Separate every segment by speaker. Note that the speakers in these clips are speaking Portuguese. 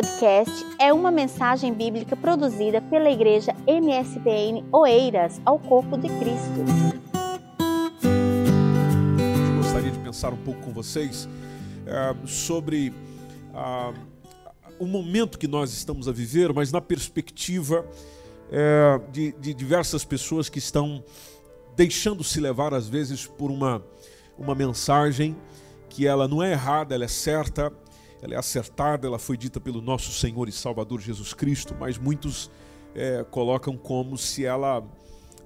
Speaker 1: podcast é uma mensagem bíblica produzida pela Igreja MSPN Oeiras ao Corpo de Cristo.
Speaker 2: Eu gostaria de pensar um pouco com vocês é, sobre ah, o momento que nós estamos a viver, mas na perspectiva é, de, de diversas pessoas que estão deixando se levar às vezes por uma, uma mensagem que ela não é errada, ela é certa, ela é acertada, ela foi dita pelo nosso Senhor e Salvador Jesus Cristo, mas muitos é, colocam como se ela,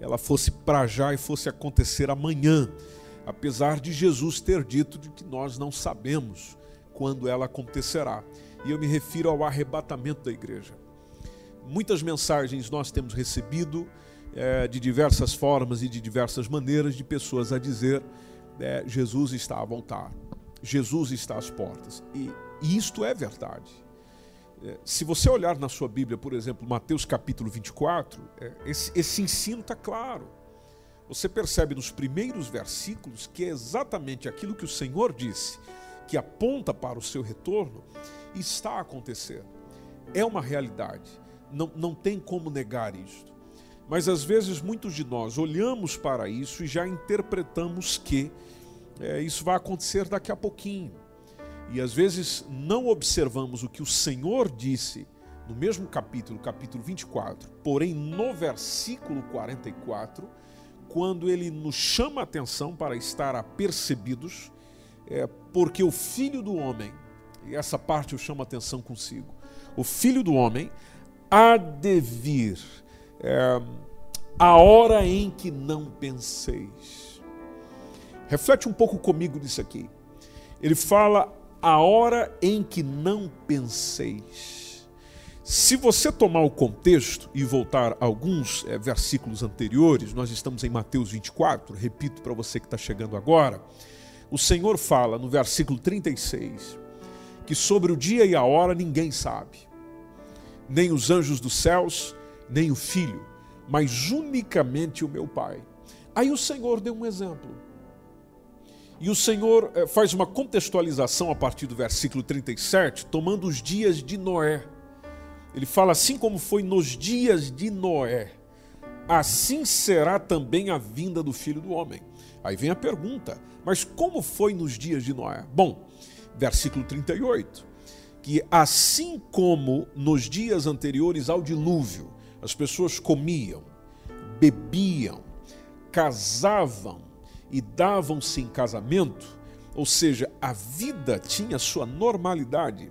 Speaker 2: ela fosse para já e fosse acontecer amanhã, apesar de Jesus ter dito de que nós não sabemos quando ela acontecerá. E eu me refiro ao arrebatamento da igreja. Muitas mensagens nós temos recebido é, de diversas formas e de diversas maneiras de pessoas a dizer é, Jesus está a voltar, Jesus está às portas. E e isto é verdade. É, se você olhar na sua Bíblia, por exemplo, Mateus capítulo 24, é, esse, esse ensino está claro. Você percebe nos primeiros versículos que é exatamente aquilo que o Senhor disse, que aponta para o seu retorno, está a acontecer. É uma realidade. Não, não tem como negar isto. Mas às vezes muitos de nós olhamos para isso e já interpretamos que é, isso vai acontecer daqui a pouquinho. E às vezes não observamos o que o Senhor disse no mesmo capítulo, capítulo 24, porém no versículo 44, quando ele nos chama a atenção para estar apercebidos, é, porque o Filho do Homem, e essa parte eu chamo a atenção consigo, o Filho do Homem há de vir é, a hora em que não penseis. Reflete um pouco comigo nisso aqui. Ele fala a hora em que não penseis. Se você tomar o contexto e voltar a alguns é, versículos anteriores, nós estamos em Mateus 24, repito para você que está chegando agora, o Senhor fala no versículo 36 que sobre o dia e a hora ninguém sabe, nem os anjos dos céus, nem o filho, mas unicamente o meu Pai. Aí o Senhor deu um exemplo. E o Senhor eh, faz uma contextualização a partir do versículo 37, tomando os dias de Noé. Ele fala assim como foi nos dias de Noé, assim será também a vinda do filho do homem. Aí vem a pergunta: mas como foi nos dias de Noé? Bom, versículo 38, que assim como nos dias anteriores ao dilúvio, as pessoas comiam, bebiam, casavam, e davam-se em casamento, ou seja, a vida tinha sua normalidade.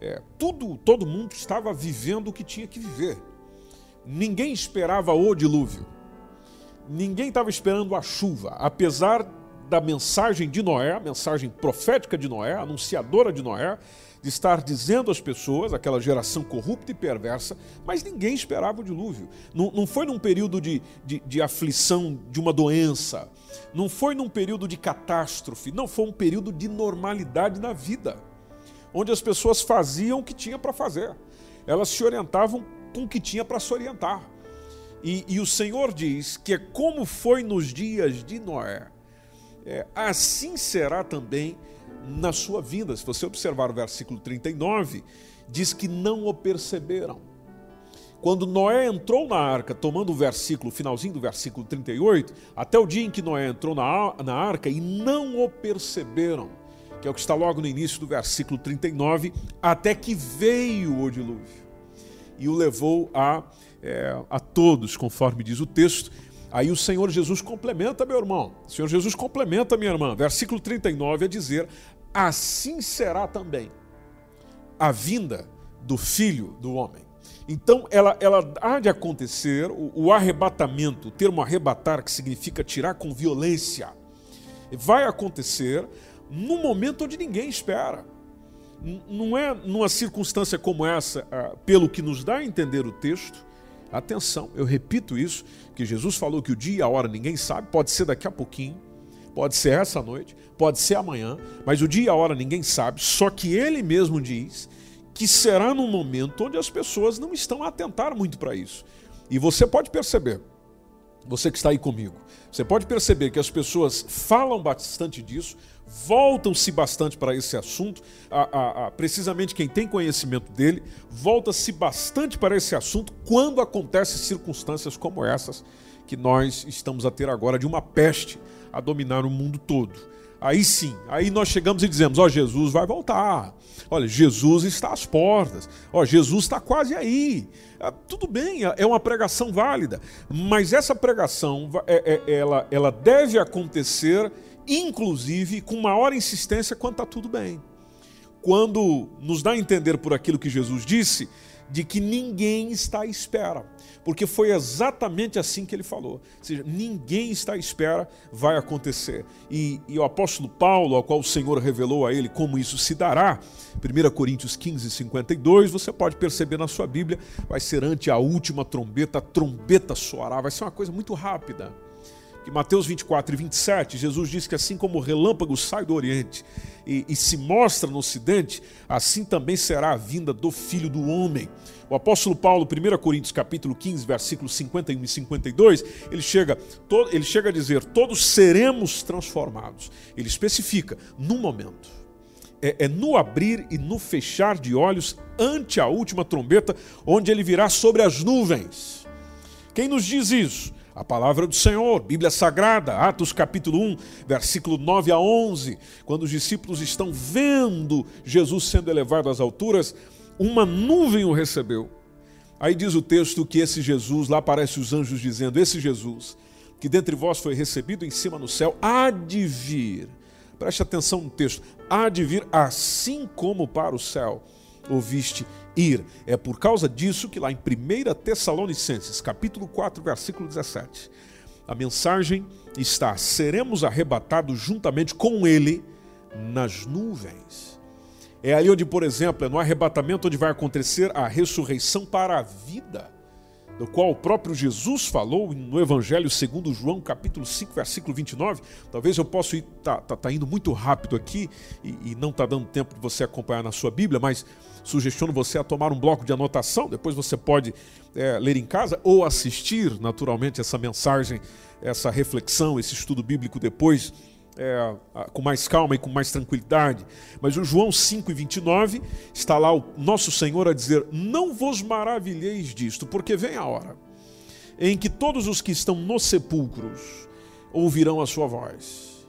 Speaker 2: É, tudo, todo mundo estava vivendo o que tinha que viver. Ninguém esperava o dilúvio. Ninguém estava esperando a chuva, apesar da mensagem de Noé, a mensagem profética de Noé, anunciadora de Noé, de estar dizendo às pessoas, aquela geração corrupta e perversa, mas ninguém esperava o dilúvio. Não, não foi num período de, de, de aflição de uma doença, não foi num período de catástrofe, não foi um período de normalidade na vida, onde as pessoas faziam o que tinha para fazer, elas se orientavam com o que tinha para se orientar. E, e, o Senhor diz que é como foi nos dias de Noé, é, assim será também na sua vinda. Se você observar o versículo 39, diz que não o perceberam. Quando Noé entrou na arca, tomando o versículo, finalzinho do versículo 38, até o dia em que Noé entrou na, na arca e não o perceberam, que é o que está logo no início do versículo 39, até que veio o dilúvio e o levou a, é, a todos, conforme diz o texto. Aí o Senhor Jesus complementa, meu irmão. O Senhor Jesus complementa, minha irmã. Versículo 39 a dizer: assim será também a vinda do Filho do Homem. Então, ela, ela há de acontecer, o, o arrebatamento, o termo arrebatar, que significa tirar com violência, vai acontecer num momento onde ninguém espera. Não é numa circunstância como essa, ah, pelo que nos dá a entender o texto. Atenção, eu repito isso, que Jesus falou que o dia e a hora ninguém sabe, pode ser daqui a pouquinho, pode ser essa noite, pode ser amanhã, mas o dia e a hora ninguém sabe, só que ele mesmo diz que será num momento onde as pessoas não estão a atentar muito para isso. E você pode perceber você que está aí comigo, você pode perceber que as pessoas falam bastante disso, voltam-se bastante para esse assunto, a, a, a, precisamente quem tem conhecimento dele, volta-se bastante para esse assunto quando acontecem circunstâncias como essas que nós estamos a ter agora de uma peste a dominar o mundo todo. Aí sim, aí nós chegamos e dizemos: Ó, oh, Jesus vai voltar. Olha, Jesus está às portas. Ó, oh, Jesus está quase aí. Ah, tudo bem, é uma pregação válida, mas essa pregação é, é, ela, ela deve acontecer, inclusive, com maior insistência quando está tudo bem. Quando nos dá a entender por aquilo que Jesus disse, de que ninguém está à espera porque foi exatamente assim que ele falou. Ou seja, ninguém está à espera, vai acontecer. E, e, o apóstolo Paulo, ao qual o Senhor revelou a ele como isso se dará, 1 Coríntios 15, 52, você pode perceber na sua Bíblia, vai ser ante a última trombeta, a trombeta soará, vai ser uma coisa muito rápida. Em Mateus 24 e 27, Jesus diz que assim como o relâmpago sai do Oriente e, e se mostra no Ocidente, assim também será a vinda do Filho do Homem. O apóstolo Paulo, 1 Coríntios capítulo 15, versículos 51 e 52, ele chega, ele chega a dizer: todos seremos transformados. Ele especifica, no momento. É, é no abrir e no fechar de olhos ante a última trombeta, onde ele virá sobre as nuvens. Quem nos diz isso? A palavra do Senhor, Bíblia Sagrada, Atos capítulo 1, versículo 9 a 11, quando os discípulos estão vendo Jesus sendo elevado às alturas, uma nuvem o recebeu. Aí diz o texto que esse Jesus, lá aparece os anjos dizendo: Esse Jesus, que dentre vós foi recebido em cima no céu, há de vir. Preste atenção no texto: há de vir assim como para o céu ouviste ir. É por causa disso que lá em 1 Tessalonicenses, capítulo 4, versículo 17, a mensagem está: seremos arrebatados juntamente com ele nas nuvens é ali onde, por exemplo, é no arrebatamento onde vai acontecer a ressurreição para a vida, do qual o próprio Jesus falou no Evangelho segundo João, capítulo 5, versículo 29. Talvez eu possa ir, tá, tá, tá indo muito rápido aqui e, e não está dando tempo de você acompanhar na sua Bíblia, mas sugestiono você a tomar um bloco de anotação, depois você pode é, ler em casa ou assistir naturalmente essa mensagem, essa reflexão, esse estudo bíblico depois é, com mais calma e com mais tranquilidade. Mas o João 5 e 29 está lá o nosso Senhor a dizer: Não vos maravilheis disto, porque vem a hora em que todos os que estão nos sepulcros ouvirão a sua voz,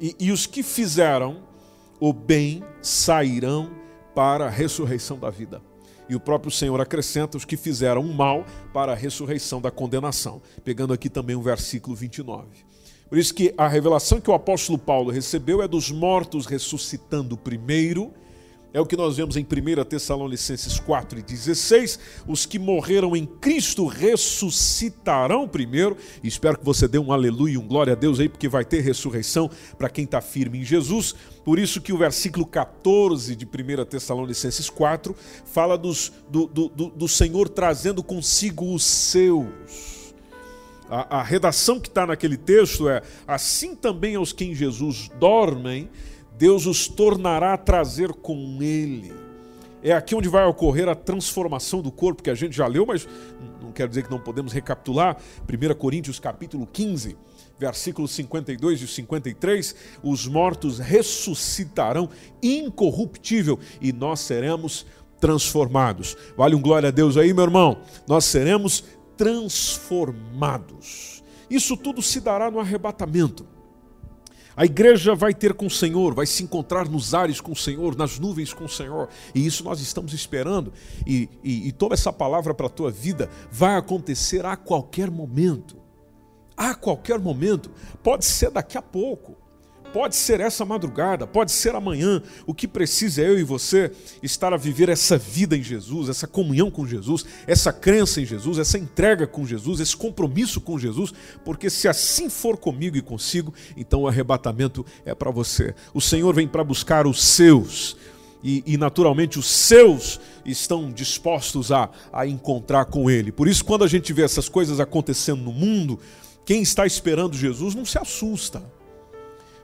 Speaker 2: e, e os que fizeram o bem sairão para a ressurreição da vida. E o próprio Senhor acrescenta os que fizeram o mal para a ressurreição da condenação. Pegando aqui também o versículo 29. Por isso que a revelação que o apóstolo Paulo recebeu é dos mortos ressuscitando primeiro. É o que nós vemos em 1 Tessalonicenses 4 e 16. Os que morreram em Cristo ressuscitarão primeiro. E espero que você dê um aleluia e um glória a Deus aí, porque vai ter ressurreição para quem está firme em Jesus. Por isso que o versículo 14 de 1 Tessalonicenses 4 fala dos, do, do, do, do Senhor trazendo consigo os seus a, a redação que está naquele texto é: assim também aos que em Jesus dormem, Deus os tornará a trazer com ele. É aqui onde vai ocorrer a transformação do corpo, que a gente já leu, mas não quer dizer que não podemos recapitular. 1 Coríntios capítulo 15, versículos 52 e 53, os mortos ressuscitarão incorruptível e nós seremos transformados. Vale um glória a Deus aí, meu irmão. Nós seremos transformados. Isso tudo se dará no arrebatamento. A igreja vai ter com o Senhor, vai se encontrar nos ares com o Senhor, nas nuvens com o Senhor, e isso nós estamos esperando. E, e, e toda essa palavra para a tua vida vai acontecer a qualquer momento. A qualquer momento, pode ser daqui a pouco. Pode ser essa madrugada, pode ser amanhã. O que precisa é eu e você estar a viver essa vida em Jesus, essa comunhão com Jesus, essa crença em Jesus, essa entrega com Jesus, esse compromisso com Jesus, porque se assim for comigo e consigo, então o arrebatamento é para você. O Senhor vem para buscar os seus. E, e, naturalmente os seus estão dispostos a, a encontrar com Ele. Por isso, quando a gente vê essas coisas acontecendo no mundo, quem está esperando Jesus não se assusta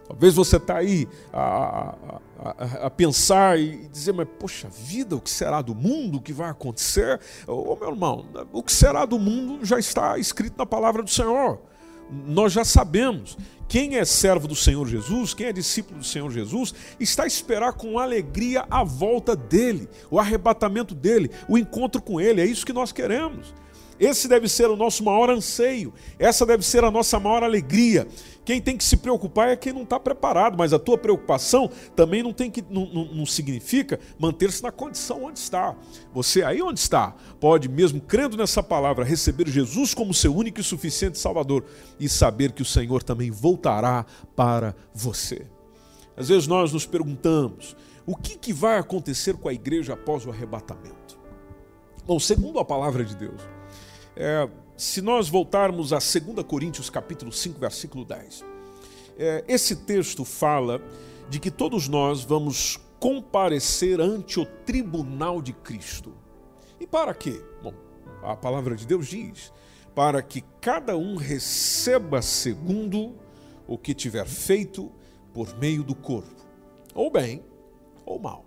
Speaker 2: Talvez você está aí a, a, a, pensar e dizer, mas poxa vida, o que será do mundo? O que vai acontecer? Ô meu irmão, o que será do mundo já está escrito na palavra do Senhor. Nós já sabemos. Quem é servo do Senhor Jesus, quem é discípulo do Senhor Jesus, está a esperar com alegria a volta dele, o arrebatamento dele, o encontro com ele. É isso que nós queremos. Esse deve ser o nosso maior anseio, essa deve ser a nossa maior alegria. Quem tem que se preocupar é quem não está preparado, mas a tua preocupação também não, tem que, não, não, não significa manter-se na condição onde está. Você aí onde está, pode, mesmo crendo nessa palavra, receber Jesus como seu único e suficiente Salvador e saber que o Senhor também voltará para você. Às vezes nós nos perguntamos: o que, que vai acontecer com a igreja após o arrebatamento? Bom, segundo a palavra de Deus, é, se nós voltarmos a 2 Coríntios capítulo 5, versículo 10, é, esse texto fala de que todos nós vamos comparecer ante o tribunal de Cristo. E para quê? Bom, a palavra de Deus diz: para que cada um receba segundo o que tiver feito por meio do corpo, ou bem ou mal.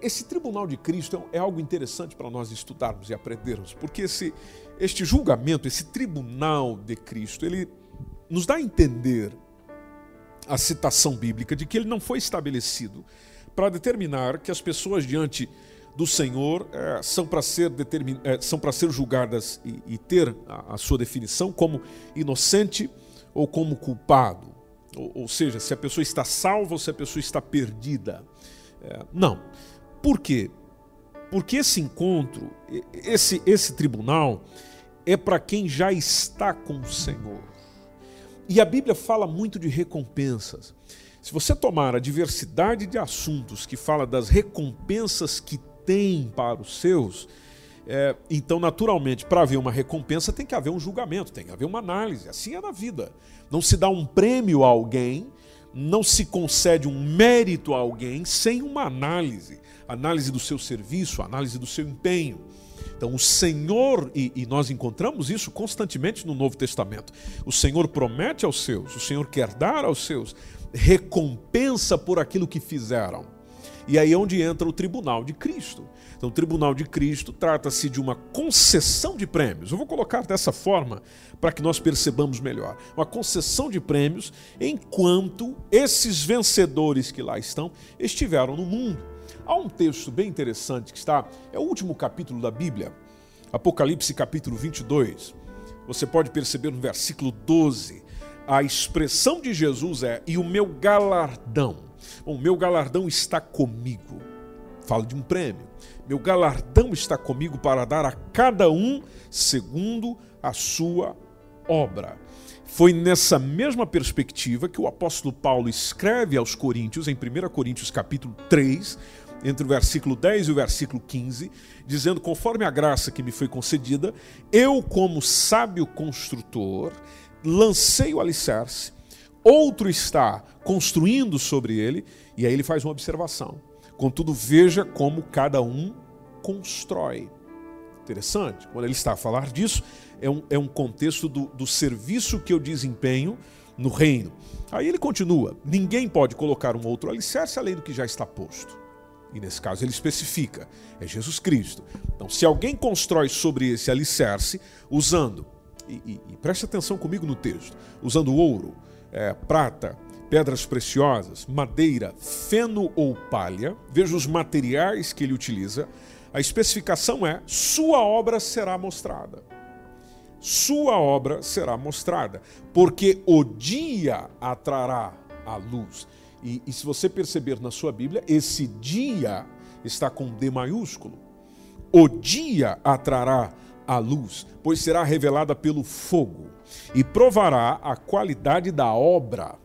Speaker 2: Esse tribunal de Cristo é algo interessante para nós estudarmos e aprendermos, porque esse, este julgamento, esse tribunal de Cristo, ele nos dá a entender a citação bíblica de que ele não foi estabelecido para determinar que as pessoas diante do Senhor é, são para ser, determin... é, são ser julgadas e, e ter a, a, sua definição como inocente ou como culpado. Ou, ou, seja, se a pessoa está salva ou se a pessoa está perdida. É, não. Por quê? Porque esse encontro, esse, esse tribunal, é para quem já está com o Senhor. E a Bíblia fala muito de recompensas. Se você tomar a diversidade de assuntos que fala das recompensas que tem para os seus, é, então, naturalmente, para haver uma recompensa tem que haver um julgamento, tem que haver uma análise. Assim é na vida. Não se dá um prêmio a alguém, não se concede um mérito a alguém sem uma análise análise do seu serviço, análise do seu empenho. Então, o Senhor, e, e, nós encontramos isso constantemente no Novo Testamento, o Senhor promete aos seus, o Senhor quer dar aos seus recompensa por aquilo que fizeram. E aí é onde entra o tribunal de Cristo. Então, o tribunal de Cristo trata-se de uma concessão de prêmios. Eu vou colocar dessa forma para que nós percebamos melhor. Uma concessão de prêmios enquanto esses vencedores que lá estão estiveram no mundo. Há um texto bem interessante que está, é o último capítulo da Bíblia, Apocalipse capítulo 22. Você pode perceber no versículo 12, a expressão de Jesus é: "E o meu galardão, o meu galardão está comigo". Fala de um prêmio. Meu galardão está comigo para dar a cada um segundo a sua obra. Foi nessa mesma perspectiva que o apóstolo Paulo escreve aos Coríntios, em 1 Coríntios capítulo 3, entre o versículo 10 e o versículo 15, dizendo: Conforme a graça que me foi concedida, eu, como sábio construtor, lancei o alicerce, outro está construindo sobre ele, e aí ele faz uma observação. Contudo, veja como cada um constrói. Interessante, quando ele está a falar disso, é um, é um contexto do, do serviço que eu desempenho no reino. Aí ele continua: ninguém pode colocar um outro alicerce além do que já está posto. E nesse caso ele especifica, é Jesus Cristo. Então, se alguém constrói sobre esse alicerce, usando, e, e, e preste atenção comigo no texto, usando ouro, é, prata, pedras preciosas, madeira, feno ou palha, veja os materiais que ele utiliza, a especificação é: sua obra será mostrada. Sua obra será mostrada, porque o dia atrará a luz. E, e se você perceber na sua Bíblia, esse dia está com D maiúsculo. O dia atrará a luz, pois será revelada pelo fogo e provará a qualidade da obra.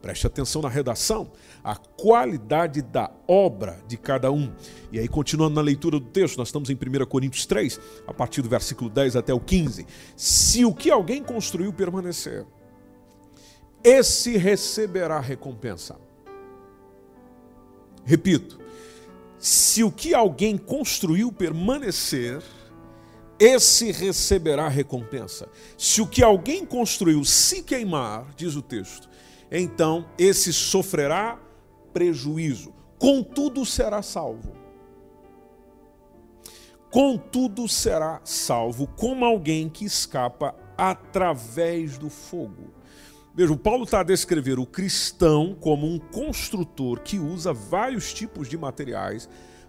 Speaker 2: Preste atenção na redação, a qualidade da obra de cada um. E aí, continuando na leitura do texto, nós estamos em 1 Coríntios 3, a partir do versículo 10 até o 15. Se o que alguém construiu permanecer, esse receberá recompensa. Repito, se o que alguém construiu permanecer, esse receberá recompensa. Se o que alguém construiu se queimar, diz o texto, então esse sofrerá prejuízo. Contudo, será salvo. Contudo, será salvo como alguém que escapa através do fogo. Veja, o Paulo está a descrever o cristão como um construtor que usa vários tipos de materiais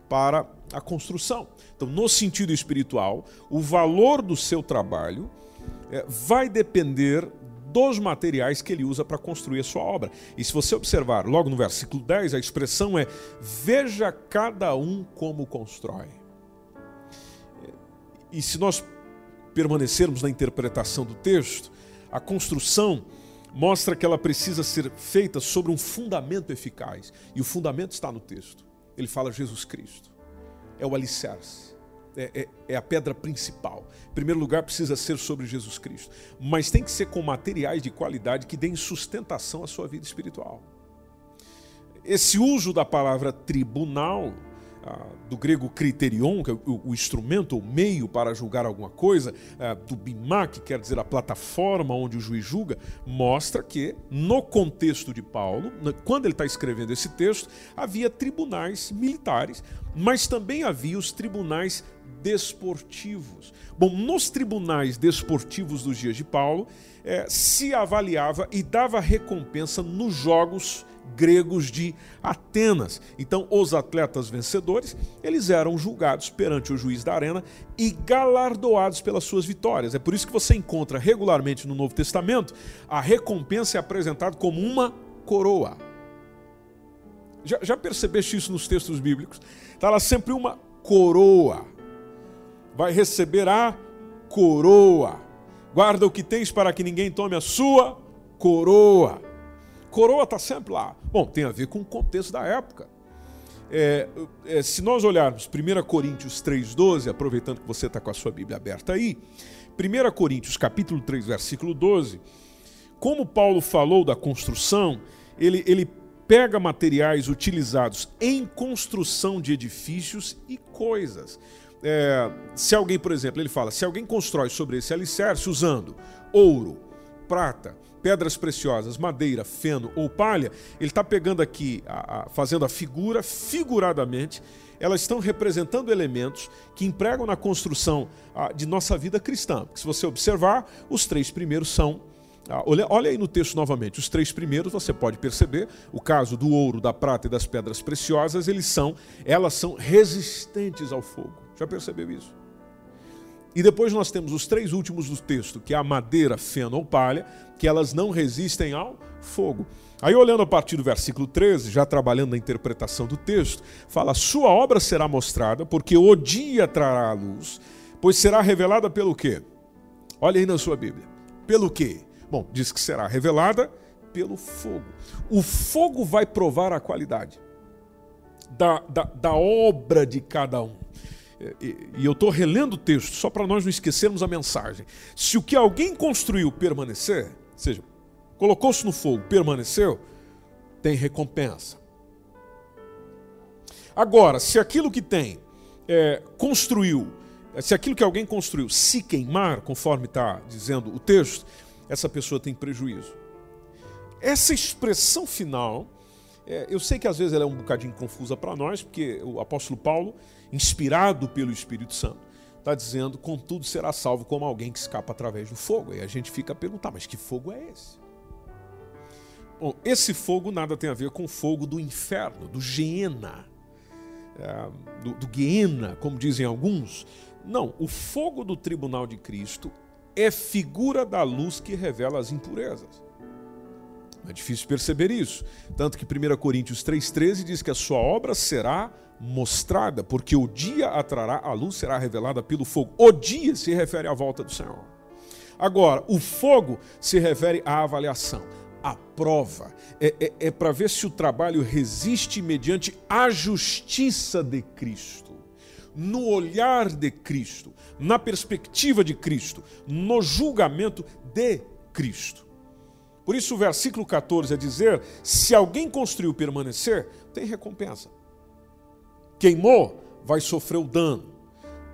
Speaker 2: para a construção. Então, no sentido espiritual, o valor do seu trabalho é, vai depender dos materiais que ele usa para construir a sua obra. E se você observar logo no versículo 10, a expressão é: veja cada um como constrói. E se nós permanecermos na interpretação do texto, a construção mostra que ela precisa ser feita sobre um fundamento eficaz. E o fundamento está no texto. Ele fala Jesus Cristo. É o alicerce. É, é, é, a pedra principal. Em primeiro lugar, precisa ser sobre Jesus Cristo. Mas tem que ser com materiais de qualidade que deem sustentação à sua vida espiritual. Esse uso da palavra tribunal ah, do grego criterion, que é o, instrumento, o meio para julgar alguma coisa, ah, do bimá, que quer dizer a plataforma onde o juiz julga, mostra que, no contexto de Paulo, quando ele está escrevendo esse texto, havia tribunais militares, mas também havia os tribunais desportivos. Bom, nos tribunais desportivos dos dias de Paulo, eh, se avaliava e dava recompensa nos jogos gregos de Atenas. Então, os atletas vencedores, eles eram julgados perante o juiz da arena e galardoados pelas suas vitórias. É por isso que você encontra regularmente no Novo Testamento a recompensa é apresentada como uma coroa. Já, já percebeste isso nos textos bíblicos? Está lá sempre uma coroa. Vai receber a coroa. Guarda o que tens para que ninguém tome a sua coroa. Coroa está sempre lá. Bom, tem a ver com o contexto da época. É, é, se nós olharmos 1 Coríntios 3,12, aproveitando que você está com a sua Bíblia aberta aí, 1 Coríntios capítulo 3, versículo 12, como Paulo falou da construção, ele, ele pega materiais utilizados em construção de edifícios e coisas. É, se alguém, por exemplo, ele fala, se alguém constrói sobre esse alicerce usando ouro, prata, pedras preciosas, madeira, feno ou palha, ele está pegando aqui, a, a, fazendo a figura, figuradamente, elas estão representando elementos que empregam na construção a, de nossa vida cristã. Porque se você observar, os três primeiros são. Olha, olha aí no texto novamente, os três primeiros você pode perceber, o caso do ouro, da prata e das pedras preciosas, eles são, elas são resistentes ao fogo. Já percebeu isso? E depois nós temos os três últimos do texto, que é a madeira, feno ou palha, que elas não resistem ao fogo. Aí, olhando a partir do versículo 13, já trabalhando na interpretação do texto, fala: Sua obra será mostrada, porque o dia trará a luz, pois será revelada pelo quê? Olha aí na sua Bíblia. Pelo quê? Bom, diz que será revelada pelo fogo. O fogo vai provar a qualidade da, da, da obra de cada um e eu estou relendo o texto só para nós não esquecermos a mensagem. Se o que alguém construiu permanecer, ou seja, colocou-se no fogo, permaneceu, tem recompensa. Agora, se aquilo que tem é, construiu, se aquilo que alguém construiu se queimar, conforme está dizendo o texto, essa pessoa tem prejuízo. Essa expressão final, é, eu sei que às vezes ela é um bocadinho confusa para nós, porque o apóstolo Paulo inspirado pelo Espírito Santo, está dizendo: contudo será salvo como alguém que escapa através do fogo. E a gente fica a perguntar: mas que fogo é esse? Bom, esse fogo nada tem a ver com o fogo do inferno, do Geena, é, do, do Guiena, como dizem alguns. Não, o fogo do tribunal de Cristo é figura da luz que revela as impurezas. É difícil perceber isso. Tanto que 1 Coríntios 3,13 diz que a sua obra será mostrada, porque o dia atrará, a luz será revelada pelo fogo. O dia se refere à volta do Senhor. Agora, o fogo se refere à avaliação, à prova. É, é, é para ver se o trabalho resiste mediante a justiça de Cristo, no olhar de Cristo, na perspectiva de Cristo, no julgamento de Cristo. Por isso, o versículo 14 é dizer: se alguém construiu permanecer, tem recompensa queimou, vai sofrer o dano,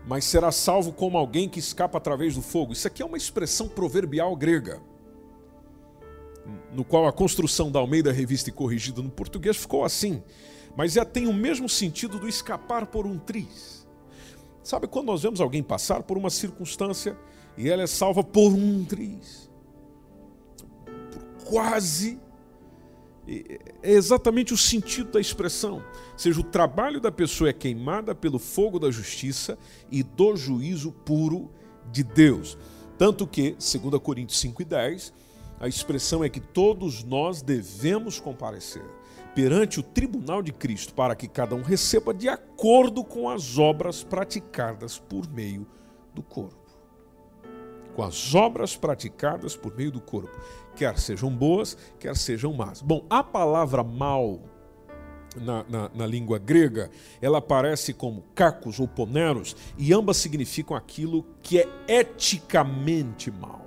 Speaker 2: mas será salvo como alguém que escapa através do fogo. Isso aqui é uma expressão proverbial grega. no qual a construção da Almeida Revista e Corrigida no português ficou assim, mas já tem o mesmo sentido do escapar por um triz. Sabe quando nós vemos alguém passar por uma circunstância e ela é salva por um triz? Por quase. É exatamente o sentido da expressão. Ou seja, o trabalho da pessoa é queimada pelo fogo da justiça e do juízo puro de Deus. Tanto que, 2 Coríntios 5 e 10, a expressão é que todos nós devemos comparecer perante o tribunal de Cristo para que cada um receba de acordo com as obras praticadas por meio do corpo. Com as obras praticadas por meio do corpo, quer sejam boas, quer sejam más. Bom, a palavra mal na, na, na, língua grega, ela aparece como cacos ou poneros, e ambas significam aquilo que é eticamente mal.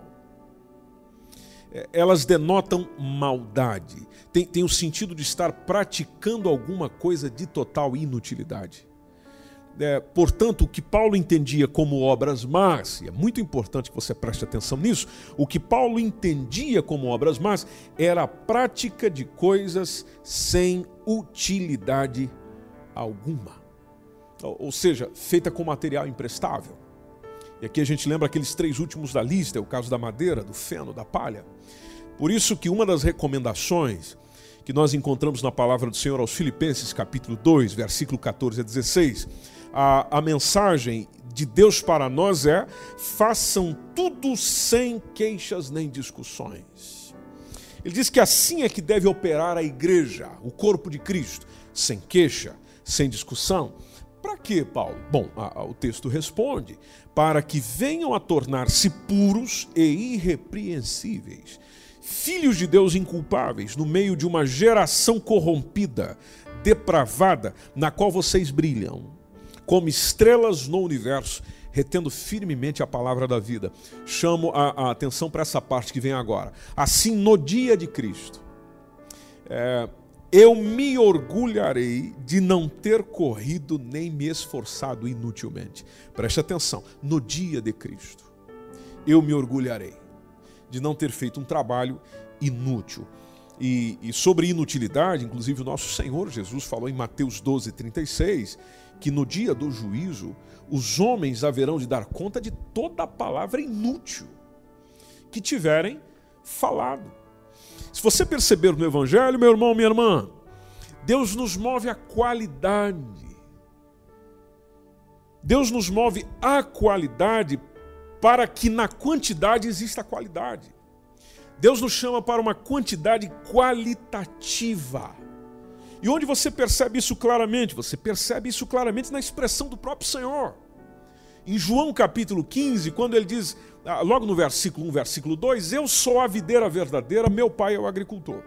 Speaker 2: É, elas denotam maldade, tem, tem o sentido de estar praticando alguma coisa de total inutilidade. É, portanto, o que Paulo entendia como obras más, e é muito importante que você preste atenção nisso, o que Paulo entendia como obras más era a prática de coisas sem utilidade alguma. Ou seja, feita com material imprestável. E aqui a gente lembra aqueles três últimos da lista, é o caso da madeira, do feno, da palha. Por isso que uma das recomendações que nós encontramos na palavra do Senhor aos Filipenses, capítulo 2, versículo 14 a 16, a, a mensagem de Deus para nós é: façam tudo sem queixas nem discussões. Ele diz que assim é que deve operar a igreja, o corpo de Cristo, sem queixa, sem discussão. Para quê, Paulo? Bom, a, a, o texto responde: para que venham a tornar-se puros e irrepreensíveis, filhos de Deus inculpáveis, no meio de uma geração corrompida, depravada, na qual vocês brilham, como estrelas no universo, retendo firmemente a palavra da vida. Chamo a, a atenção para essa parte que vem agora. Assim, no dia de Cristo, é, eu me orgulharei de não ter corrido nem me esforçado inutilmente. Preste atenção, no dia de Cristo, eu me orgulharei de não ter feito um trabalho inútil. E, e, sobre inutilidade, inclusive o nosso Senhor Jesus falou em Mateus 12, 36, que no dia do juízo os homens haverão de dar conta de toda a palavra inútil que tiverem falado. Se você perceber no Evangelho, meu irmão, minha irmã, Deus nos move a qualidade. Deus nos move a qualidade para que na quantidade exista qualidade. Deus nos chama para uma quantidade qualitativa. E onde você percebe isso claramente? Você percebe isso claramente na expressão do próprio Senhor. Em João capítulo 15, quando ele diz, ah, logo no versículo 1, versículo 2, Eu sou a videira verdadeira, meu pai é o agricultor.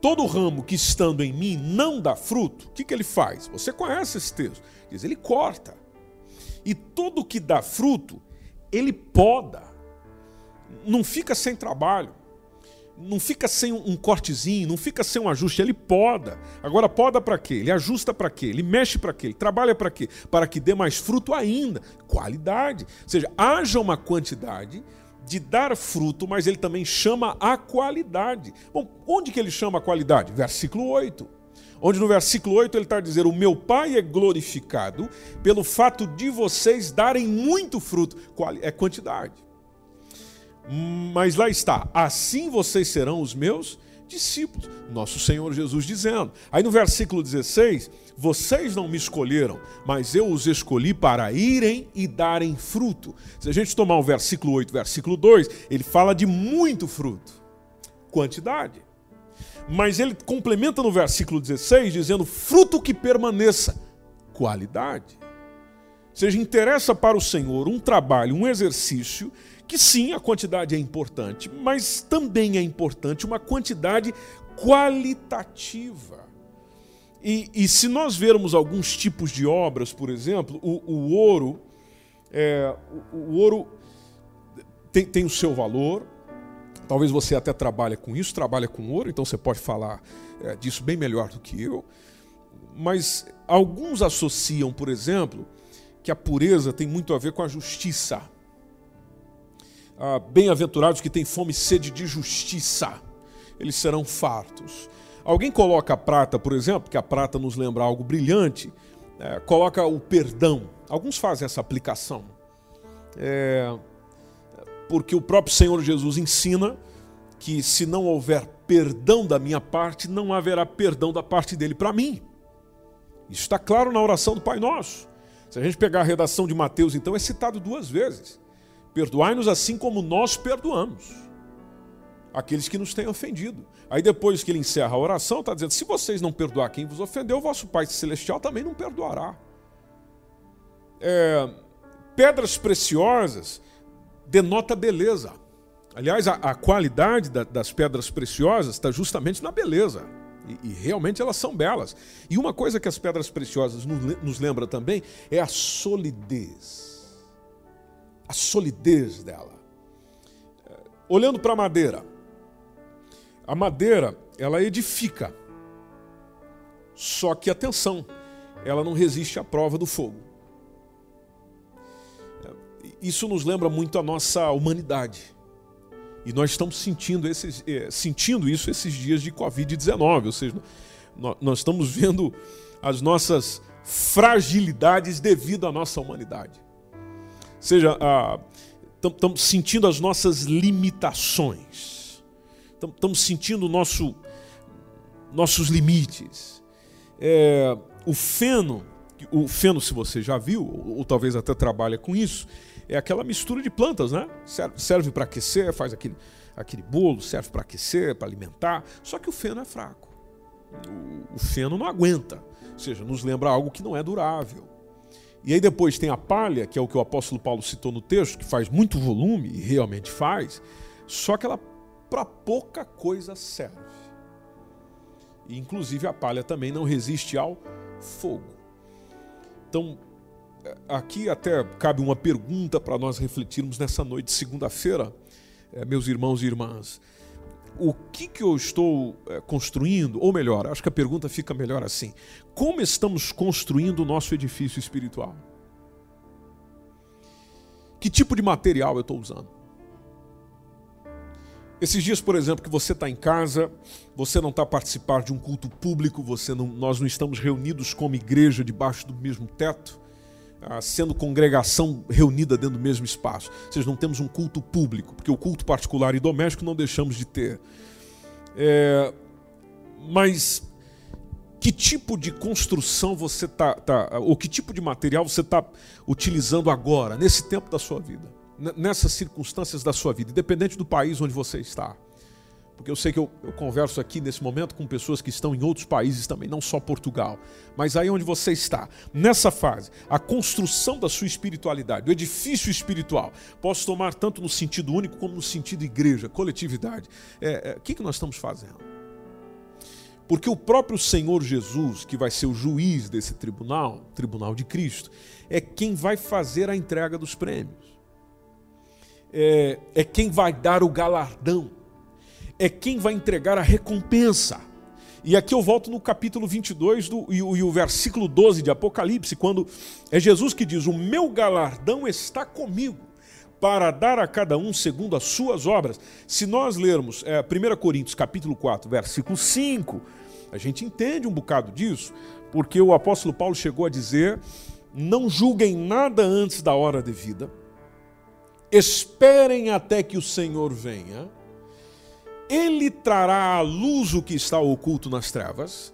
Speaker 2: Todo ramo que estando em mim não dá fruto, o que, que ele faz? Você conhece esse texto. Diz, ele corta. E tudo que dá fruto, ele poda. Não fica sem trabalho. Não fica sem um cortezinho, não fica sem um ajuste, ele poda. Agora poda para quê? Ele ajusta para quê? Ele mexe para quê? Ele trabalha para quê? Para que dê mais fruto ainda, qualidade. Ou seja, haja uma quantidade de dar fruto, mas ele também chama a qualidade. Bom, onde que ele chama a qualidade? Versículo 8 onde no versículo 8 ele está dizendo: O meu Pai é glorificado pelo fato de vocês darem muito fruto. É quantidade. Mas lá está: assim vocês serão os meus discípulos. Nosso Senhor Jesus dizendo. Aí no versículo 16: Vocês não me escolheram, mas eu os escolhi para irem e darem fruto. Se a gente tomar o versículo 8, versículo 2, ele fala de muito fruto. Quantidade. Mas ele complementa no versículo 16 dizendo: fruto que permaneça, qualidade. Ou seja, interessa para o Senhor um trabalho, um exercício, que sim, a quantidade é importante, mas também é importante uma quantidade qualitativa. E, e se nós vermos alguns tipos de obras, por exemplo, o, o ouro, é, o, o ouro tem, tem o seu valor, Talvez você até trabalhe com isso, trabalha com ouro, então você pode falar é, disso bem melhor do que eu. Mas alguns associam, por exemplo, que a pureza tem muito a ver com a justiça. Ah, bem-aventurados que têm fome e sede de justiça, eles serão fartos. Alguém coloca a prata, por exemplo, que a prata nos lembra algo brilhante, é, coloca o perdão. Alguns fazem essa aplicação. É, porque o próprio Senhor Jesus ensina que se não houver perdão da minha parte, não haverá perdão da parte dele para mim. Isso está claro na oração do Pai Nosso. Se a gente pegar a redação de Mateus, então, é citado duas vezes. Perdoai-nos assim como nós perdoamos aqueles que nos têm ofendido. Aí depois que ele encerra a oração, está dizendo: se vocês não perdoar quem vos ofendeu, vosso Pai Celestial também não perdoará. É, pedras preciosas denota beleza. Aliás, a, a qualidade da, das pedras preciosas está justamente na beleza. E, e, realmente elas são belas. E uma coisa que as pedras preciosas nos, nos lembra também é a solidez. A solidez dela. Olhando para a madeira, a madeira, ela edifica. Só que, atenção, ela não resiste à prova do fogo. Isso nos lembra muito a nossa humanidade. E nós estamos sentindo, esses, é, sentindo isso esses dias de Covid-19, ou seja, nós estamos vendo as nossas fragilidades devido à nossa humanidade. Seja, estamos sentindo as nossas limitações estamos sentindo nosso, nossos limites. É, o feno, o feno, se você já viu, ou, ou, talvez até trabalha com isso, é aquela mistura de plantas, né? Serve, serve para aquecer, faz aquele, aquele bolo, serve para aquecer, para alimentar. Só que o feno é fraco. O, o feno não aguenta. Ou seja, nos lembra algo que não é durável. E aí depois tem a palha, que é o que o apóstolo Paulo citou no texto, que faz muito volume, e realmente faz, só que ela para pouca coisa serve. E, inclusive a palha também não resiste ao fogo. Então, aqui até cabe uma pergunta para nós refletirmos nessa noite de segunda-feira, é, meus irmãos e irmãs. O que, que eu estou é, construindo? Ou melhor, acho que a pergunta fica melhor assim: como estamos construindo o nosso edifício espiritual? Que tipo de material eu estou usando? Esses dias, por exemplo, que você está em casa, você não está participando de um culto público, você não, nós não estamos reunidos como igreja debaixo do mesmo teto, sendo congregação reunida dentro do mesmo espaço. Ou seja, não temos um culto público, porque o culto particular e doméstico não deixamos de ter. É, mas que tipo de construção você está, tá, ou que tipo de material você está utilizando agora, nesse tempo da sua vida? nessas circunstâncias da sua vida, independente do país onde você está. Porque eu sei que eu, eu, converso aqui nesse momento com pessoas que estão em outros países também, não só Portugal. Mas aí onde você está, nessa fase, a construção da sua espiritualidade, o edifício espiritual, posso tomar tanto no sentido único como no sentido igreja, coletividade. É, é, o que, que nós estamos fazendo? Porque o próprio Senhor Jesus, que vai ser o juiz desse tribunal, tribunal de Cristo, é quem vai fazer a entrega dos prêmios é, é quem vai dar o galardão, é quem vai entregar a recompensa. E aqui eu volto no capítulo 22 do, e, o, e o versículo 12 de Apocalipse, quando é Jesus que diz: O meu galardão está comigo para dar a cada um segundo as suas obras. Se nós lermos é, 1 Coríntios capítulo 4, versículo 5, a gente entende um bocado disso, porque o apóstolo Paulo chegou a dizer: Não julguem nada antes da hora devida Esperem até que o Senhor venha, ele trará à luz o que está oculto nas trevas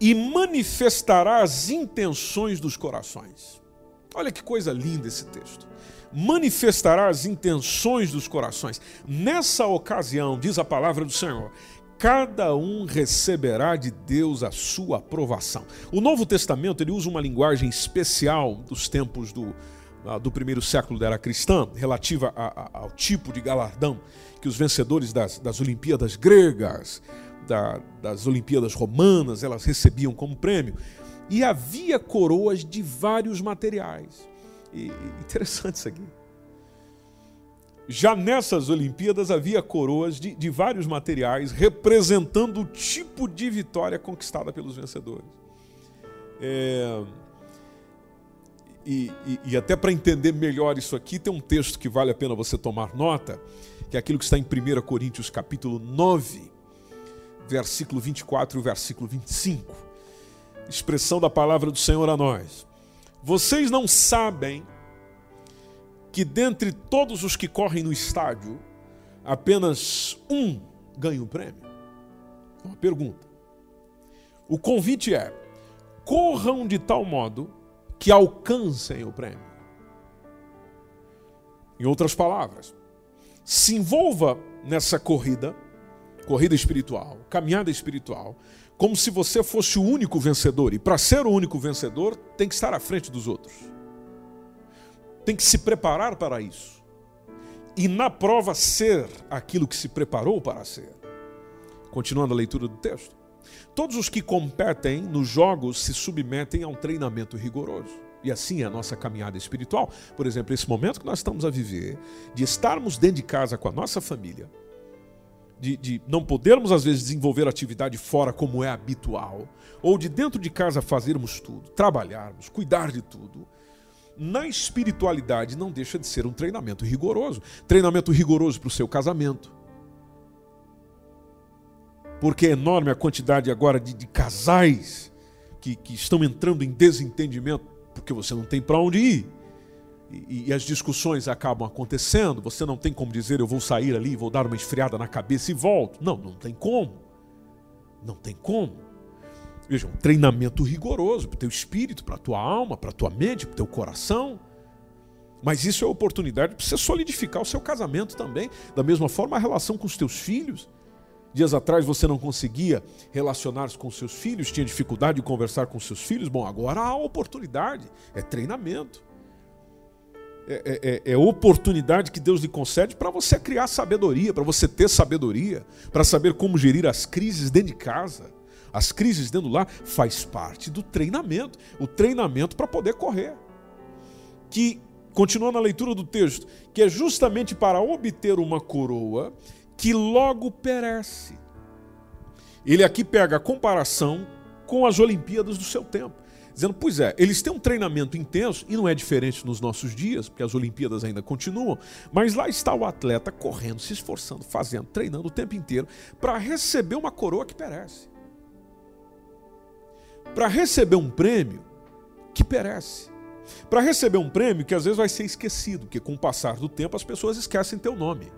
Speaker 2: e manifestará as intenções dos corações. Olha que coisa linda esse texto. Manifestará as intenções dos corações. Nessa ocasião, diz a palavra do Senhor, cada um receberá de Deus a sua aprovação. O Novo Testamento ele usa uma linguagem especial dos tempos do, do primeiro século da era cristã, relativa a, a, ao tipo de galardão que os vencedores das, das Olimpíadas gregas, da, das Olimpíadas romanas, elas recebiam como prêmio. E havia coroas de vários materiais. E, interessante isso aqui. Já nessas Olimpíadas havia coroas de, de vários materiais representando o tipo de vitória conquistada pelos vencedores. É, e, e, e até para entender melhor isso aqui, tem um texto que vale a pena você tomar nota, que é aquilo que está em 1 Coríntios capítulo 9, versículo 24 e versículo 25. Expressão da palavra do Senhor a nós. Vocês não sabem que dentre todos os que correm no estádio, apenas um ganha o prêmio? Uma pergunta. O convite é: corram de tal modo que alcancem o prêmio. Em outras palavras, se envolva nessa corrida, corrida espiritual, caminhada espiritual, como se você fosse o único vencedor. E para ser o único vencedor, tem que estar à frente dos outros. Tem que se preparar para isso. E na prova, ser aquilo que se preparou para ser. Continuando a leitura do texto. Todos os que competem nos jogos se submetem a um treinamento rigoroso. E assim é a nossa caminhada espiritual. Por exemplo, esse momento que nós estamos a viver, de estarmos dentro de casa com a nossa família, de, de, não podermos às vezes desenvolver atividade fora como é habitual, ou de dentro de casa fazermos tudo, trabalharmos, cuidar de tudo, na espiritualidade não deixa de ser um treinamento rigoroso. Treinamento rigoroso para o seu casamento, porque é enorme a quantidade agora de, de casais que, que, estão entrando em desentendimento porque você não tem para onde ir. E, e, as discussões acabam acontecendo, você não tem como dizer eu vou sair ali, vou dar uma esfriada na cabeça e volto. Não, não tem como. Não tem como. Veja, um treinamento rigoroso para o teu espírito, para a tua alma, para a tua mente, para o teu coração. Mas isso é oportunidade para você solidificar o seu casamento também. Da mesma forma, a relação com os teus filhos. Dias atrás você não conseguia relacionar-se com seus filhos, tinha dificuldade de conversar com seus filhos. Bom, agora há oportunidade, é treinamento. É, é, é, é oportunidade que Deus lhe concede para você criar sabedoria, para você ter sabedoria, para saber como gerir as crises dentro de casa. As crises dentro lar faz parte do treinamento, o treinamento para poder correr. Que, continuando a leitura do texto, que é justamente para obter uma coroa que logo perece. Ele aqui pega a comparação com as Olimpíadas do seu tempo, dizendo: pois é, eles têm um treinamento intenso e não é diferente nos nossos dias, porque as Olimpíadas ainda continuam, mas lá está o atleta correndo, se esforçando, fazendo, treinando o tempo inteiro para receber uma coroa que perece. Para receber um prêmio que perece. Para receber um prêmio que às vezes vai ser esquecido, porque com o passar do tempo as pessoas esquecem teu nome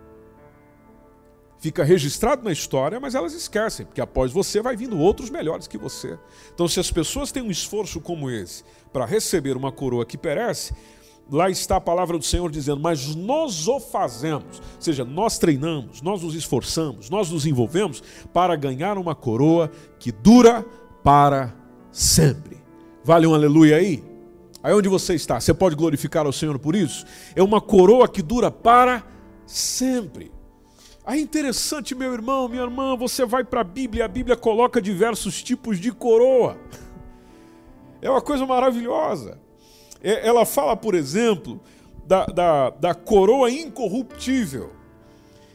Speaker 2: fica registrado na história, mas elas esquecem, porque após você vai vindo outros melhores que você. Então, se as pessoas têm um esforço como esse para receber uma coroa que perece, lá está a palavra do Senhor dizendo: Mas nós o fazemos, ou seja, nós treinamos, nós nos esforçamos, nós nos envolvemos para ganhar uma coroa que dura para sempre. Vale um aleluia aí? Aí onde você está, você pode glorificar ao Senhor por isso? É uma coroa que dura para sempre. Aí interessante, meu irmão, minha irmã, você vai para a Bíblia, a Bíblia coloca diversos tipos de coroa. É uma coisa maravilhosa. É, ela fala, por exemplo, da, da, da coroa incorruptível.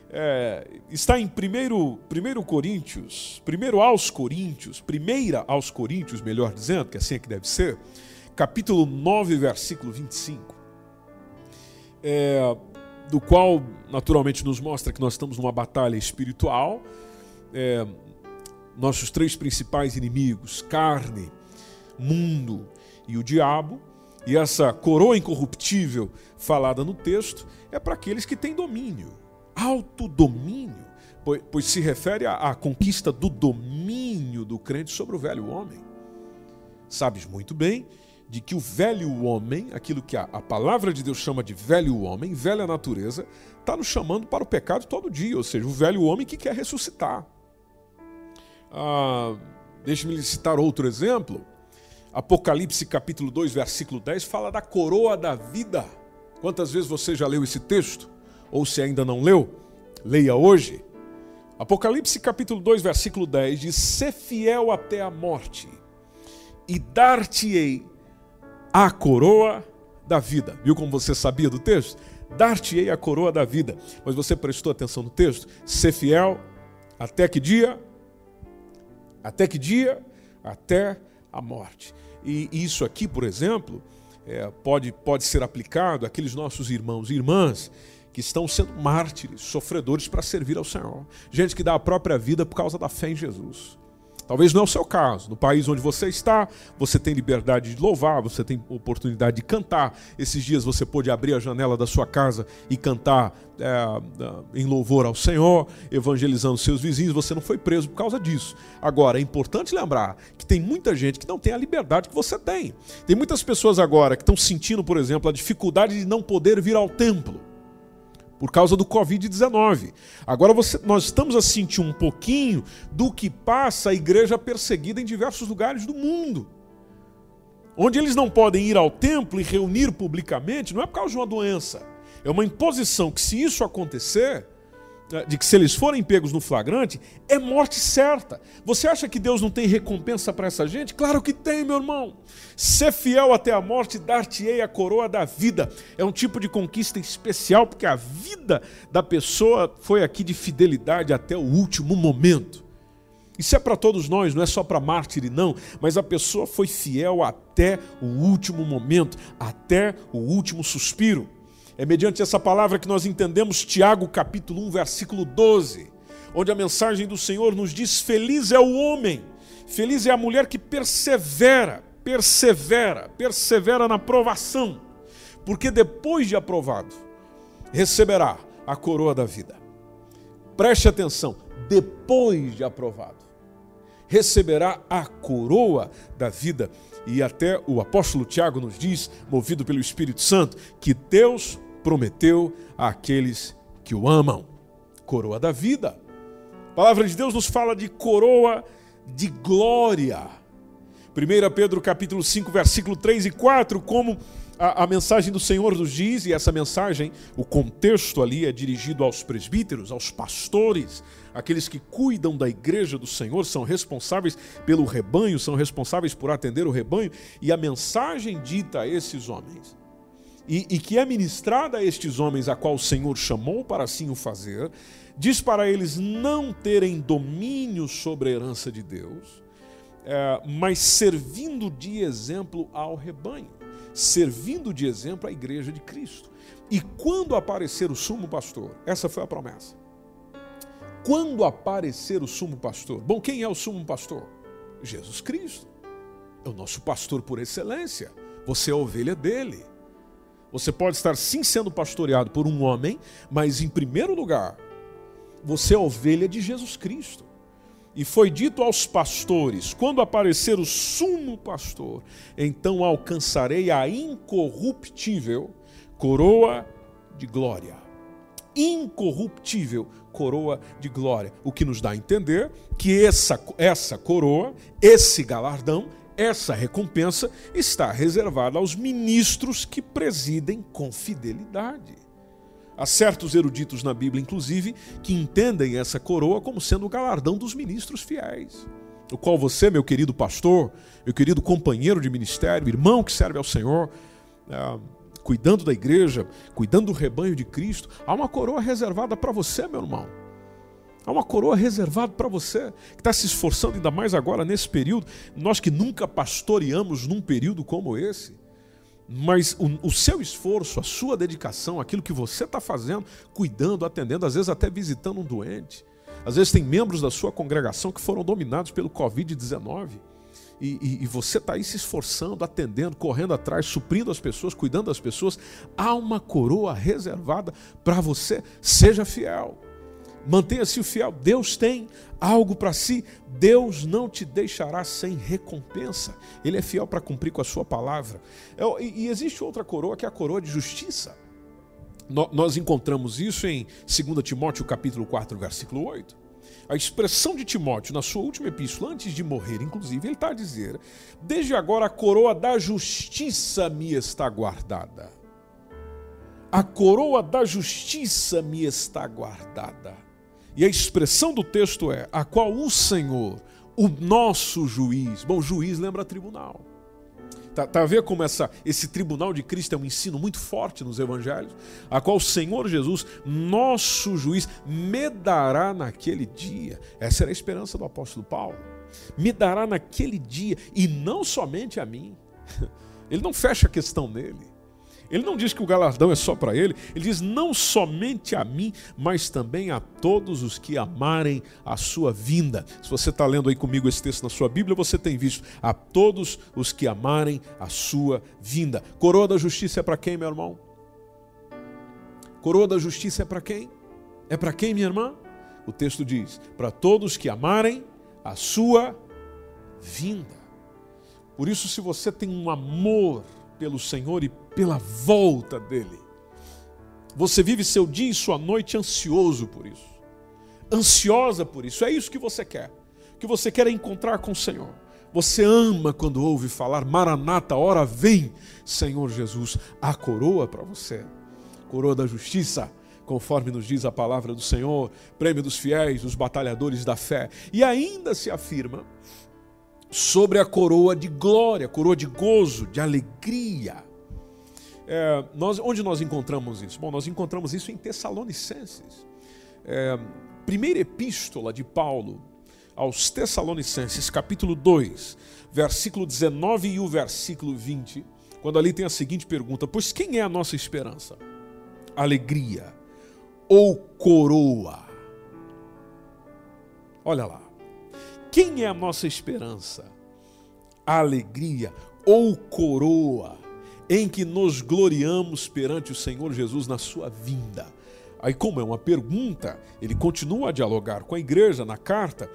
Speaker 2: É, está em 1 Coríntios, primeiro aos Coríntios, primeira aos Coríntios, melhor dizendo, que assim é que deve ser, capítulo 9, versículo 25. É, do qual naturalmente nos mostra que nós estamos numa batalha espiritual. É, nossos três principais inimigos, carne, mundo e o diabo. E essa coroa incorruptível falada no texto é para aqueles que têm domínio, autodomínio, pois, pois se refere à, à conquista do domínio do crente sobre o velho homem. Sabes muito bem de que o velho homem, aquilo que a, a, palavra de Deus chama de velho homem, velha natureza, está nos chamando para o pecado todo dia, ou seja, o velho homem que quer ressuscitar. Ah, Deixe-me citar outro exemplo. Apocalipse capítulo 2, versículo 10, fala da coroa da vida. Quantas vezes você já leu esse texto? Ou se ainda não leu, leia hoje. Apocalipse capítulo 2, versículo 10 diz: Ser fiel até a morte, e dar-te-ei a coroa da vida. Viu como você sabia do texto? Dar-te-ei a coroa da vida. Mas você prestou atenção no texto? Ser fiel até que dia? Até que dia? Até a morte. E isso aqui, por exemplo, é, pode, pode ser aplicado àqueles nossos irmãos e irmãs que estão sendo mártires, sofredores para servir ao Senhor. Gente que dá a própria vida por causa da fé em Jesus. Talvez não é o seu caso. No país onde você está, você tem liberdade de louvar, você tem oportunidade de cantar. Esses dias você pôde abrir a janela da sua casa e cantar é, em louvor ao Senhor, evangelizando seus vizinhos. Você não foi preso por causa disso. Agora, é importante lembrar que tem muita gente que não tem a liberdade que você tem. Tem muitas pessoas agora que estão sentindo, por exemplo, a dificuldade de não poder vir ao templo por causa do Covid-19. Agora você, nós estamos a sentir um pouquinho do que passa a igreja perseguida em diversos lugares do mundo. Onde eles não podem ir ao templo e reunir publicamente, não é por causa de uma doença. É uma imposição que, se isso acontecer, de que se eles forem pegos no flagrante, é morte certa. Você acha que Deus não tem recompensa para essa gente? Claro que tem, meu irmão. Ser fiel até a morte, dar-te-ei a coroa da vida. É um tipo de conquista especial, porque a vida da pessoa foi aqui de fidelidade até o último momento. Isso é para todos nós, não é só para mártir, não, mas a pessoa foi fiel até o último momento, até o último suspiro. É mediante essa palavra que nós entendemos Tiago capítulo 1, versículo 12, onde a mensagem do Senhor nos diz: Feliz é o homem, feliz é a mulher que persevera, persevera, persevera na provação, porque depois de aprovado, receberá a coroa da vida. Preste atenção, depois de aprovado, receberá a coroa da vida. E até o apóstolo Tiago nos diz, movido pelo Espírito Santo, que Deus prometeu àqueles que o amam. Coroa da vida. A palavra de Deus nos fala de coroa de glória. 1 Pedro capítulo 5, versículo 3 e 4, como a, a, mensagem do Senhor nos diz, e essa mensagem, o contexto ali é dirigido aos presbíteros, aos pastores, aqueles que cuidam da igreja do Senhor, são responsáveis pelo rebanho, são responsáveis por atender o rebanho, e a mensagem dita a esses homens e, e que é ministrada a estes homens, a qual o Senhor chamou para assim o fazer, diz para eles não terem domínio sobre a herança de Deus, é, mas servindo de exemplo ao rebanho, servindo de exemplo à igreja de Cristo. E quando aparecer o sumo pastor, essa foi a promessa. Quando aparecer o sumo pastor, bom, quem é o sumo pastor? Jesus Cristo. É o nosso pastor por excelência. Você é a ovelha dele. Você pode estar sim sendo pastoreado por um homem, mas em primeiro lugar, você é ovelha de Jesus Cristo. E foi dito aos pastores: quando aparecer o sumo pastor, então alcançarei a incorruptível coroa de glória. Incorruptível coroa de glória. O que nos dá a entender que essa, essa coroa, esse galardão, essa recompensa está reservada aos ministros que presidem com fidelidade. Há certos eruditos na Bíblia, inclusive, que entendem essa coroa como sendo o galardão dos ministros fiéis. O qual você, meu querido pastor, meu querido companheiro de ministério, irmão que serve ao Senhor, é, cuidando da igreja, cuidando do rebanho de Cristo, há uma coroa reservada para você, meu irmão. Há uma coroa reservada para você, que está se esforçando ainda mais agora nesse período. Nós que nunca pastoreamos num período como esse. Mas o, o seu esforço, a sua dedicação, aquilo que você está fazendo, cuidando, atendendo, às vezes até visitando um doente. Às vezes tem membros da sua congregação que foram dominados pelo Covid-19. E, e, e, você está aí se esforçando, atendendo, correndo atrás, suprindo as pessoas, cuidando das pessoas. Há uma coroa reservada para você. Seja fiel. Mantenha-se fiel. Deus tem algo para si. Deus não te deixará sem recompensa. Ele é fiel para cumprir com a sua palavra. É, e existe outra coroa que é a coroa de justiça. Nós encontramos isso em 2 Timóteo capítulo 4, versículo 8. A expressão de Timóteo na sua última epístola, antes de morrer, inclusive, ele está a dizer: Desde agora a coroa da justiça me está guardada. A coroa da justiça me está guardada. E a expressão do texto é: a qual o Senhor, o nosso juiz. Bom, juiz lembra tribunal. Tá, tá a ver como essa, esse tribunal de Cristo é um ensino muito forte nos evangelhos? A qual o Senhor Jesus, nosso juiz, me dará naquele dia. Essa era a esperança do apóstolo Paulo. Me dará naquele dia, e não somente a mim. Ele não fecha a questão nele. Ele não diz que o galardão é só para ele, ele diz não somente a mim, mas também a todos os que amarem a sua vinda. Se você está lendo aí comigo esse texto na sua Bíblia, você tem visto a todos os que amarem a sua vinda. Coroa da justiça é para quem, meu irmão? Coroa da justiça é para quem? É para quem, minha irmã? O texto diz: para todos que amarem a sua vinda. Por isso, se você tem um amor pelo Senhor e pela volta dele. Você vive seu dia e sua noite ansioso por isso, ansiosa por isso. É isso que você quer. Que você quer encontrar com o Senhor. Você ama quando ouve falar Maranata, hora vem, Senhor Jesus, a coroa para você. Coroa da justiça, conforme nos diz a palavra do Senhor, prêmio dos fiéis, dos batalhadores da fé. E ainda se afirma sobre a coroa de glória, coroa de gozo, de alegria. É, nós, onde nós encontramos isso? Bom, nós encontramos isso em Tessalonicenses. É, primeira epístola de Paulo aos Tessalonicenses, capítulo 2, versículo 19 e o versículo 20, quando ali tem a seguinte pergunta: Pois quem é a nossa esperança? Alegria ou coroa? Olha lá. Quem é a nossa esperança? Alegria ou coroa em que nos gloriamos perante o Senhor Jesus na sua vinda? Aí, como é uma pergunta, ele continua a dialogar com a igreja na carta,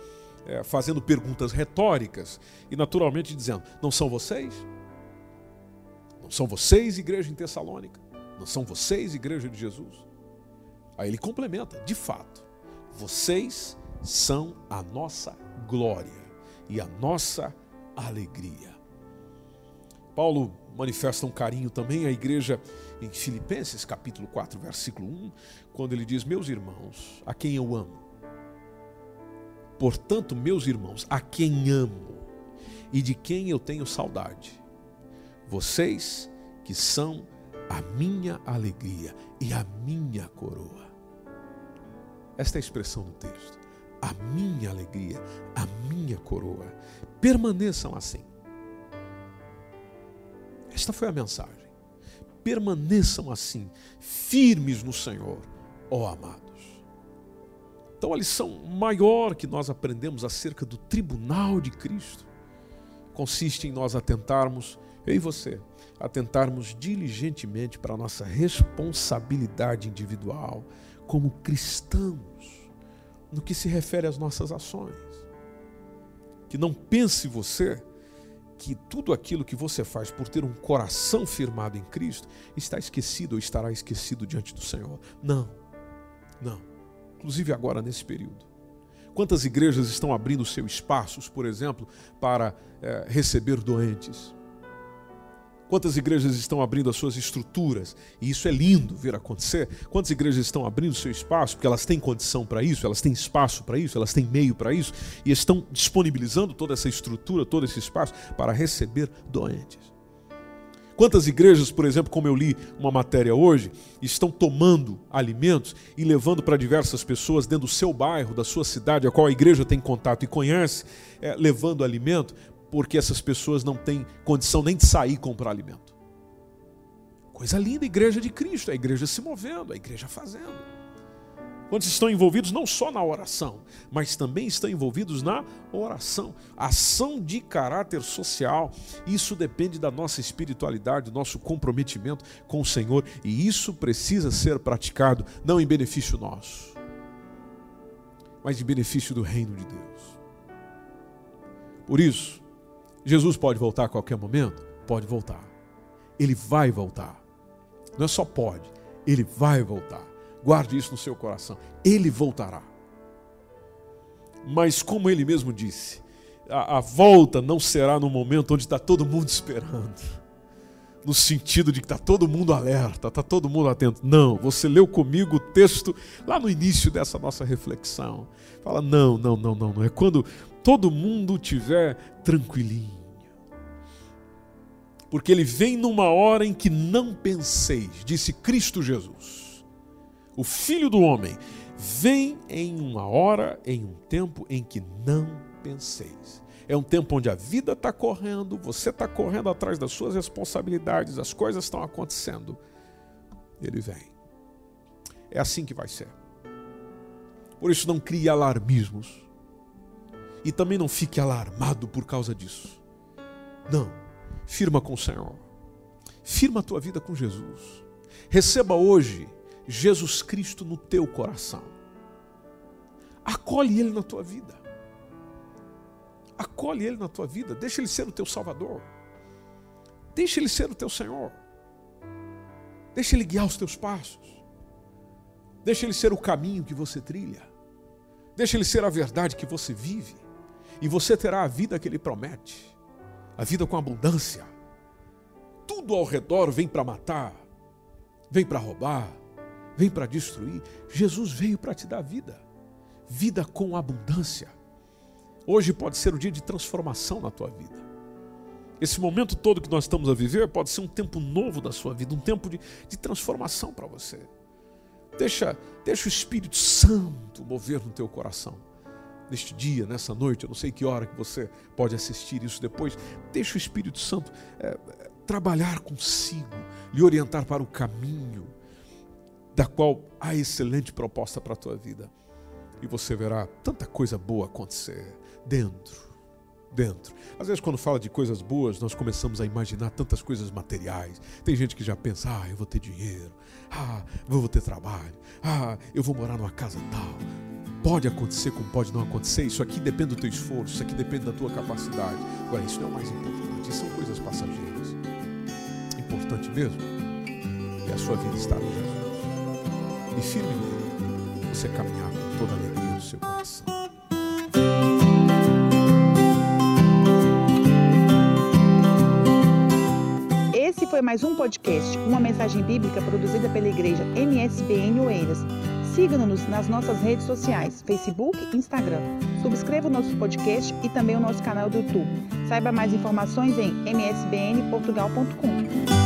Speaker 2: é, fazendo perguntas retóricas e, naturalmente, dizendo: Não são vocês? Não são vocês, igreja em Tessalônica? Não são vocês, igreja de Jesus? Aí ele complementa: De fato, vocês são a nossa glória e a nossa alegria. Paulo manifesta um carinho também à igreja em Filipenses, capítulo 4, versículo 1, quando ele diz: Meus irmãos, a quem eu amo. Portanto, meus irmãos, a quem amo e de quem eu tenho saudade, vocês que são a minha alegria e a minha coroa. Esta é a expressão do texto a minha alegria, a minha coroa. Permaneçam assim. Esta foi a mensagem. Permaneçam assim, firmes no Senhor, ó amados. Então, a lição maior que nós aprendemos acerca do tribunal de Cristo consiste em nós atentarmos, eu e você, atentarmos diligentemente para a nossa responsabilidade individual como cristãos no que se refere às nossas ações. Que não pense você que tudo aquilo que você faz por ter um coração firmado em Cristo está esquecido ou estará esquecido diante do Senhor. Não, não. Inclusive agora nesse período. Quantas igrejas estão abrindo seus espaços, por exemplo, para é, receber doentes? Quantas igrejas estão abrindo as suas estruturas? E isso é lindo ver acontecer. Quantas igrejas estão abrindo seu espaço porque elas têm condição para isso, elas têm espaço para isso, elas têm meio para isso e estão disponibilizando toda essa estrutura, todo esse espaço para receber doentes. Quantas igrejas, por exemplo, como eu li uma matéria hoje, estão tomando alimentos e levando para diversas pessoas dentro do seu bairro, da sua cidade, a qual a igreja tem contato e conhece, é, levando alimento porque essas pessoas não têm condição nem de sair comprar alimento. Coisa linda, a igreja de Cristo, a igreja se movendo, a igreja fazendo. Quantos estão envolvidos não só na oração, mas também estão envolvidos na oração, ação de caráter social. Isso depende da nossa espiritualidade, do nosso comprometimento com o Senhor, e isso precisa ser praticado não em benefício nosso, mas em benefício do reino de Deus. Por isso, Jesus pode voltar a qualquer momento? Pode voltar. Ele vai voltar. Não é só pode, ele vai voltar. Guarde isso no seu coração. Ele voltará. Mas, como ele mesmo disse, a, a volta não será no momento onde está todo mundo esperando. No sentido de que está todo mundo alerta, está todo mundo atento. Não, você leu comigo o texto lá no início dessa nossa reflexão. Fala, não, não, não, não, não. É quando todo mundo tiver tranquilinho porque ele vem numa hora em que não penseis, disse Cristo Jesus. O Filho do Homem vem em uma hora, em um tempo em que não penseis. É um tempo onde a vida está correndo, você está correndo atrás das suas responsabilidades, as coisas estão acontecendo. Ele vem. É assim que vai ser. Por isso, não crie alarmismos. E também não fique alarmado por causa disso. Não. Firma com o Senhor. Firma a tua vida com Jesus. Receba hoje Jesus Cristo no teu coração. Acolhe Ele na tua vida. Acolhe Ele na tua vida. Deixa Ele ser o teu Salvador. Deixa Ele ser o teu Senhor. Deixa Ele guiar os teus passos. Deixa Ele ser o caminho que você trilha. Deixa Ele ser a verdade que você vive. E você terá a vida que Ele promete a vida com abundância. Tudo ao redor vem para matar, vem para roubar, vem para destruir. Jesus veio para te dar vida, vida com abundância. Hoje pode ser o dia de transformação na tua vida. Esse momento todo que nós estamos a viver pode ser um tempo novo da sua vida, um tempo de, de transformação para você. Deixa, deixa o Espírito Santo mover no teu coração. Neste dia, nessa noite, eu não sei que hora que você pode assistir isso depois. Deixa o Espírito Santo é, trabalhar consigo, lhe orientar para o caminho da qual há excelente proposta para a tua vida. E você verá tanta coisa boa acontecer dentro dentro. Às vezes, quando fala de coisas boas, nós começamos a imaginar tantas coisas materiais. Tem gente que já pensa: ah, eu vou ter dinheiro, ah, eu vou ter trabalho, ah, eu vou morar numa casa tal. Pode acontecer como pode não acontecer. Isso aqui depende do teu esforço, isso aqui depende da tua capacidade. Agora, isso não é o mais importante, são coisas passageiras. Importante mesmo é a sua vida estar com Jesus. E firme nele, você caminhar com toda a alegria do seu coração.
Speaker 3: foi mais um podcast, uma mensagem bíblica produzida pela igreja MSBN Oeiras. Siga-nos nas nossas redes sociais, Facebook e Instagram. Subscreva o nosso podcast e também o nosso canal do YouTube. Saiba mais informações em msbnportugal.com.